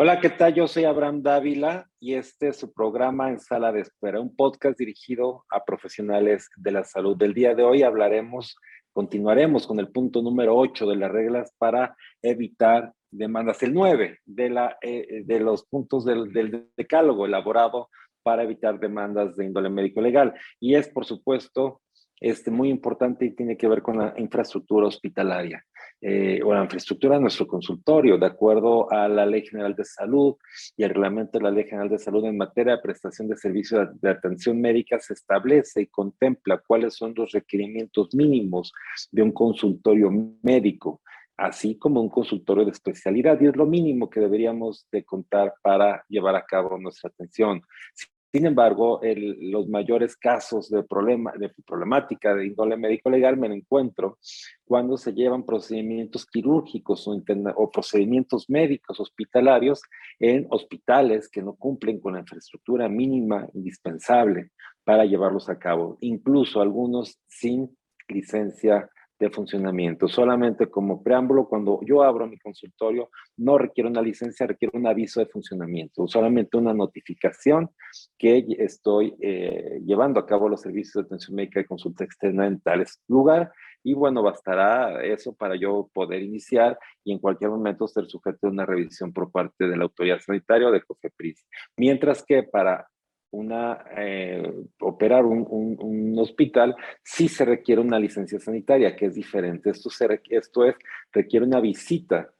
Hola, ¿qué tal? Yo soy Abraham Dávila y este es su programa en Sala de Espera, un podcast dirigido a profesionales de la salud. Del día de hoy hablaremos, continuaremos con el punto número 8 de las reglas para evitar demandas, el 9 de, la, eh, de los puntos del, del decálogo elaborado para evitar demandas de índole médico legal. Y es, por supuesto, este, muy importante y tiene que ver con la infraestructura hospitalaria eh, o la infraestructura de nuestro consultorio, de acuerdo a la Ley General de Salud y el reglamento de la Ley General de Salud en materia de prestación de servicios de, atención médica, se establece y contempla cuáles son los requerimientos mínimos de un consultorio médico así como un consultorio de especialidad, y es lo mínimo que deberíamos de contar para llevar a cabo nuestra atención. Sin embargo, los mayores casos de, problema, de problemática de índole médico-legal me encuentro cuando se llevan procedimientos quirúrgicos o, o, procedimientos médicos hospitalarios en hospitales que no cumplen con la infraestructura mínima indispensable para llevarlos a cabo, incluso algunos sin licencia de funcionamiento. Solamente como preámbulo, cuando yo abro mi consultorio, no requiere una licencia, requiere un aviso de funcionamiento, solamente una notificación que estoy eh, llevando a cabo los servicios de atención médica y consulta externa en tales lugar. Y bueno, bastará eso para yo poder iniciar y en cualquier momento ser sujeto a una revisión por parte de la autoridad sanitaria o de COFEPRIS. Mientras que para una, eh, operar un, hospital, sí se requiere una licencia sanitaria, que es diferente. Esto, se, esto es, requiere una visita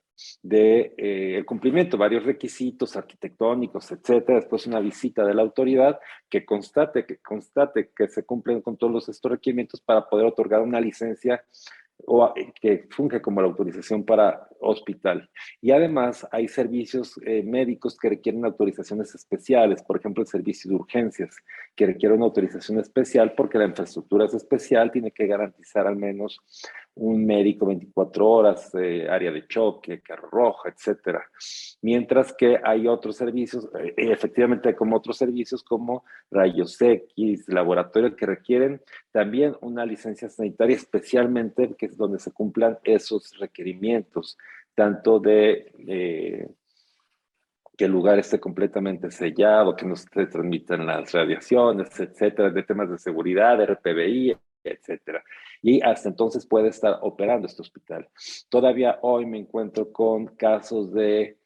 de eh, el cumplimiento varios requisitos arquitectónicos, etcétera, después una visita de la autoridad que constate que constate que se cumplen con todos estos requerimientos para poder otorgar una licencia o eh, que funge como la autorización para hospital. Y además hay servicios eh, médicos que requieren autorizaciones especiales, por ejemplo, el servicio de urgencias, que requiere una autorización especial porque la infraestructura es especial, tiene que garantizar al menos un médico 24 horas, eh, área de choque, carro roja, etcétera. Mientras que hay otros servicios, efectivamente como otros servicios como rayos X, laboratorio, que requieren también una licencia sanitaria, especialmente que es donde se cumplan esos requerimientos, tanto de eh, que el lugar esté completamente sellado, que no se transmitan las radiaciones, etcétera, de temas de seguridad, de RPBI, etcétera. Y hasta entonces puede estar operando este hospital. Todavía hoy me encuentro con casos de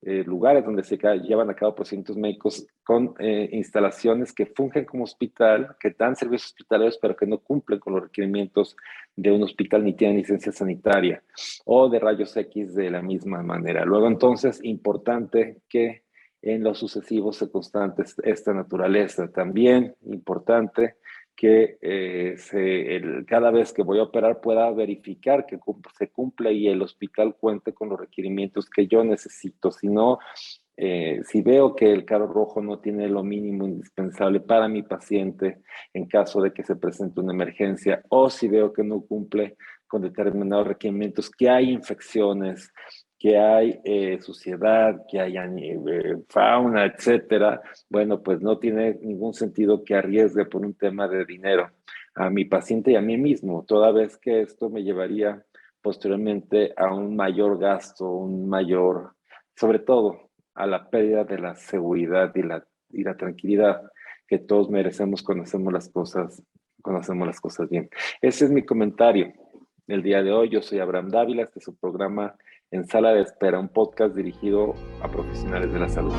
eh, lugares donde se llevan a cabo procedimientos médicos con eh, instalaciones que fungen como hospital, que dan servicios hospitalarios, pero que no cumplen con los requerimientos de un hospital ni tienen licencia sanitaria, o de rayos X de la misma manera. Luego, entonces, importante que en los sucesivos se constante esta naturaleza. También importante que eh, se, cada vez que voy a operar pueda verificar que se cumple y el hospital cuente con los requerimientos que yo necesito. Si no, eh, si veo que el carro rojo no tiene lo mínimo indispensable para mi paciente en caso de que se presente una emergencia o si veo que no cumple con determinados requerimientos, que hay infecciones, que hay eh, suciedad, que hay eh, fauna, etcétera, bueno, pues no tiene ningún sentido que arriesgue por un tema de dinero a mi paciente y a mí mismo, toda vez que esto me llevaría posteriormente a un mayor gasto, un mayor, sobre todo a la pérdida de la seguridad y la, y la tranquilidad que todos merecemos cuando hacemos las cosas, cuando hacemos las cosas bien. Ese es mi comentario. El día de hoy yo soy Abraham Dávila, este es su programa en Sala de Espera, un podcast dirigido a profesionales de la salud.